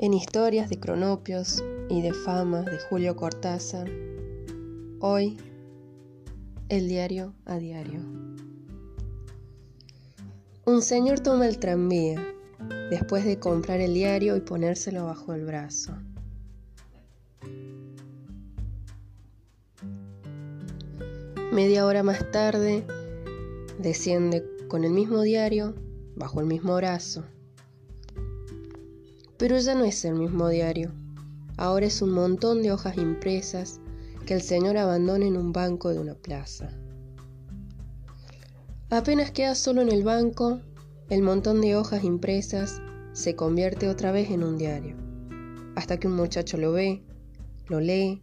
En historias de cronopios y de famas de Julio Cortázar, hoy el diario a diario. Un señor toma el tranvía después de comprar el diario y ponérselo bajo el brazo. Media hora más tarde, desciende con el mismo diario bajo el mismo brazo. Pero ya no es el mismo diario, ahora es un montón de hojas impresas que el señor abandona en un banco de una plaza. Apenas queda solo en el banco, el montón de hojas impresas se convierte otra vez en un diario, hasta que un muchacho lo ve, lo lee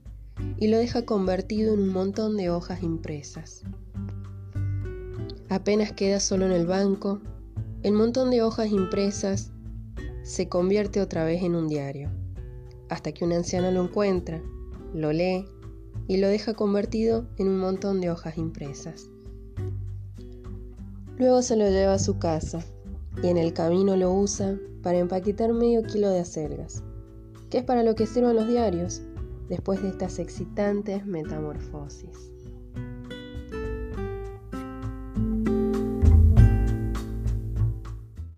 y lo deja convertido en un montón de hojas impresas. Apenas queda solo en el banco, el montón de hojas impresas se convierte otra vez en un diario, hasta que un anciano lo encuentra, lo lee y lo deja convertido en un montón de hojas impresas. Luego se lo lleva a su casa y en el camino lo usa para empaquetar medio kilo de acelgas, que es para lo que sirven los diarios después de estas excitantes metamorfosis.